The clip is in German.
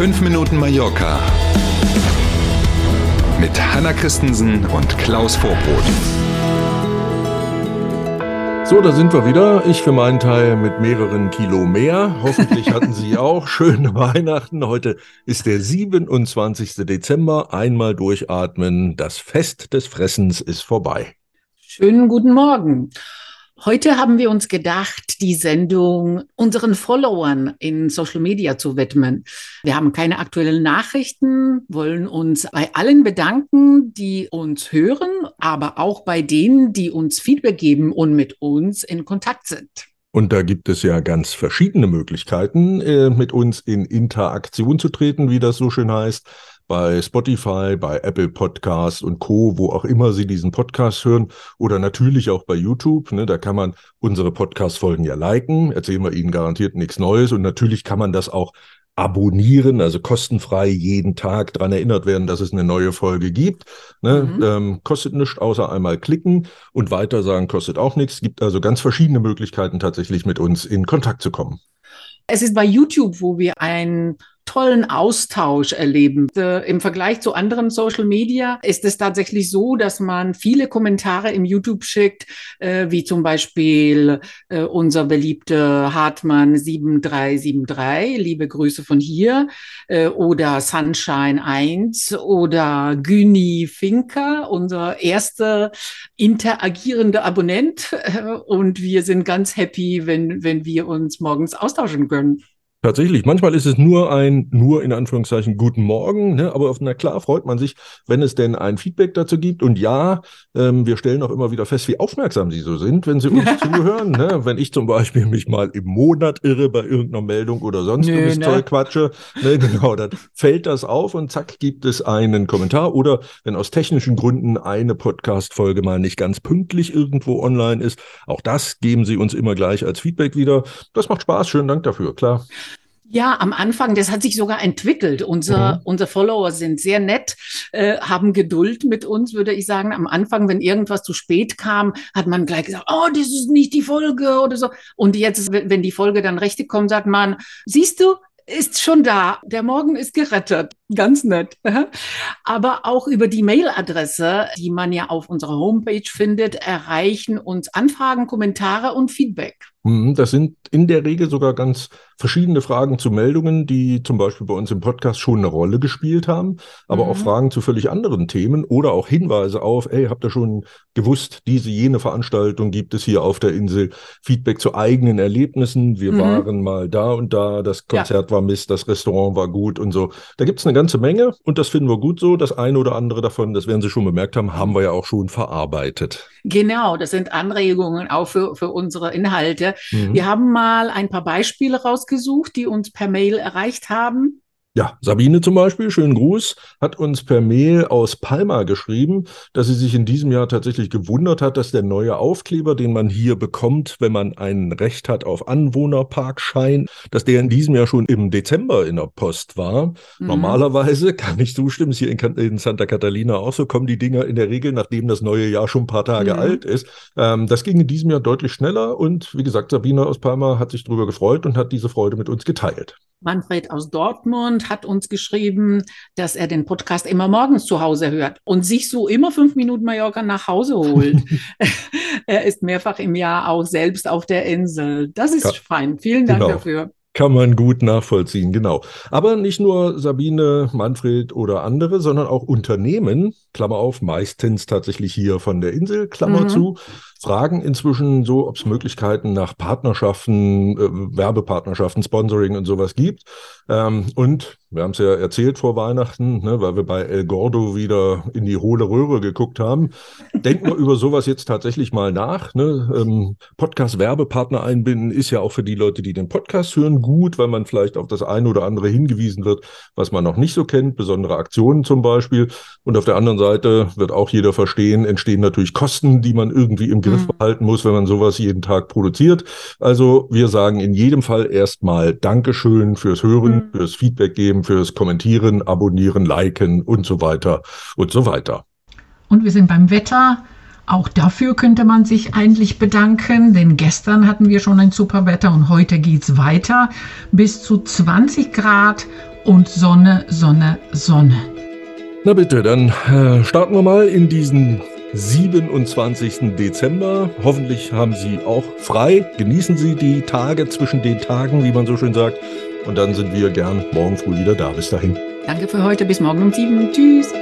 5 Minuten Mallorca mit Hanna Christensen und Klaus Vorbrot. So, da sind wir wieder. Ich für meinen Teil mit mehreren Kilo mehr. Hoffentlich hatten Sie auch schöne Weihnachten. Heute ist der 27. Dezember. Einmal durchatmen. Das Fest des Fressens ist vorbei. Schönen guten Morgen. Heute haben wir uns gedacht, die Sendung unseren Followern in Social Media zu widmen. Wir haben keine aktuellen Nachrichten, wollen uns bei allen bedanken, die uns hören, aber auch bei denen, die uns Feedback geben und mit uns in Kontakt sind. Und da gibt es ja ganz verschiedene Möglichkeiten, äh, mit uns in Interaktion zu treten, wie das so schön heißt bei Spotify, bei Apple Podcasts und Co., wo auch immer Sie diesen Podcast hören oder natürlich auch bei YouTube. Ne, da kann man unsere Podcast-Folgen ja liken, erzählen wir Ihnen garantiert nichts Neues und natürlich kann man das auch abonnieren, also kostenfrei jeden Tag dran erinnert werden, dass es eine neue Folge gibt. Ne? Mhm. Ähm, kostet nichts, außer einmal klicken und weiter sagen kostet auch nichts. Es gibt also ganz verschiedene Möglichkeiten, tatsächlich mit uns in Kontakt zu kommen. Es ist bei YouTube, wo wir ein tollen Austausch erleben. Äh, Im Vergleich zu anderen Social Media ist es tatsächlich so, dass man viele Kommentare im YouTube schickt, äh, wie zum Beispiel äh, unser beliebter Hartmann 7373, liebe Grüße von hier, oder Sunshine 1 oder Güni Finker, unser erster interagierender Abonnent. Und wir sind ganz happy, wenn, wenn wir uns morgens austauschen können. Tatsächlich, manchmal ist es nur ein, nur in Anführungszeichen, guten Morgen, ne? aber auf, na klar freut man sich, wenn es denn ein Feedback dazu gibt. Und ja, ähm, wir stellen auch immer wieder fest, wie aufmerksam Sie so sind, wenn Sie uns zuhören. Ne? Wenn ich zum Beispiel mich mal im Monat irre bei irgendeiner Meldung oder sonst Nö, ne? Zeug quatsche, ne? genau, dann fällt das auf und zack, gibt es einen Kommentar. Oder wenn aus technischen Gründen eine Podcast-Folge mal nicht ganz pünktlich irgendwo online ist, auch das geben Sie uns immer gleich als Feedback wieder. Das macht Spaß, schönen Dank dafür, klar. Ja, am Anfang, das hat sich sogar entwickelt. Unser, mhm. Unsere Follower sind sehr nett, äh, haben Geduld mit uns, würde ich sagen. Am Anfang, wenn irgendwas zu spät kam, hat man gleich gesagt, oh, das ist nicht die Folge oder so. Und jetzt, wenn die Folge dann richtig kommt, sagt man, siehst du, ist schon da. Der Morgen ist gerettet. Ganz nett. Aber auch über die Mailadresse, die man ja auf unserer Homepage findet, erreichen uns Anfragen, Kommentare und Feedback. Mhm, das sind in der Regel sogar ganz verschiedene Fragen zu Meldungen, die zum Beispiel bei uns im Podcast schon eine Rolle gespielt haben, aber mhm. auch Fragen zu völlig anderen Themen oder auch Hinweise auf, ey, habt ihr schon gewusst, diese, jene Veranstaltung gibt es hier auf der Insel, Feedback zu eigenen Erlebnissen, wir mhm. waren mal da und da, das Konzert ja. war Mist, das Restaurant war gut und so. Da gibt es eine ganze Menge und das finden wir gut so. Das eine oder andere davon, das werden Sie schon bemerkt haben, haben wir ja auch schon verarbeitet. Genau, das sind Anregungen auch für, für unsere Inhalte. Mhm. Wir haben mal ein paar Beispiele rausgesucht, die uns per Mail erreicht haben. Ja, Sabine zum Beispiel, schönen Gruß, hat uns per Mail aus Palma geschrieben, dass sie sich in diesem Jahr tatsächlich gewundert hat, dass der neue Aufkleber, den man hier bekommt, wenn man ein Recht hat auf Anwohnerparkschein, dass der in diesem Jahr schon im Dezember in der Post war. Mhm. Normalerweise, kann ich zustimmen, ist hier in, in, Santa Catalina auch so, kommen die Dinger in der Regel, nachdem das neue Jahr schon ein paar Tage mhm. alt ist. Ähm, das ging in diesem Jahr deutlich schneller und wie gesagt, Sabine aus Palma hat sich darüber gefreut und hat diese Freude mit uns geteilt. Manfred aus Dortmund hat uns geschrieben, dass er den Podcast immer morgens zu Hause hört und sich so immer fünf Minuten Mallorca nach Hause holt. er ist mehrfach im Jahr auch selbst auf der Insel. Das ist ja, fein. Vielen Dank genau. dafür. Kann man gut nachvollziehen, genau. Aber nicht nur Sabine, Manfred oder andere, sondern auch Unternehmen, Klammer auf, meistens tatsächlich hier von der Insel, Klammer mhm. zu, fragen inzwischen so, ob es Möglichkeiten nach Partnerschaften, äh, Werbepartnerschaften, Sponsoring und sowas gibt. Ähm, und wir haben es ja erzählt vor Weihnachten, ne, weil wir bei El Gordo wieder in die hohle Röhre geguckt haben. Denken wir über sowas jetzt tatsächlich mal nach. Ne? Ähm, Podcast-Werbepartner einbinden ist ja auch für die Leute, die den Podcast hören, gut, weil man vielleicht auf das eine oder andere hingewiesen wird, was man noch nicht so kennt, besondere Aktionen zum Beispiel. Und auf der anderen Seite wird auch jeder verstehen, entstehen natürlich Kosten, die man irgendwie im Griff mhm. behalten muss, wenn man sowas jeden Tag produziert. Also wir sagen in jedem Fall erstmal Dankeschön fürs Hören, mhm. fürs Feedback geben fürs Kommentieren, Abonnieren, Liken und so weiter und so weiter. Und wir sind beim Wetter. Auch dafür könnte man sich eigentlich bedanken, denn gestern hatten wir schon ein super Wetter und heute geht es weiter. Bis zu 20 Grad und Sonne, Sonne, Sonne. Na bitte, dann äh, starten wir mal in diesen 27. Dezember. Hoffentlich haben Sie auch frei. Genießen Sie die Tage zwischen den Tagen, wie man so schön sagt. Und dann sind wir gern morgen früh wieder da. Bis dahin. Danke für heute. Bis morgen um sieben. Tschüss.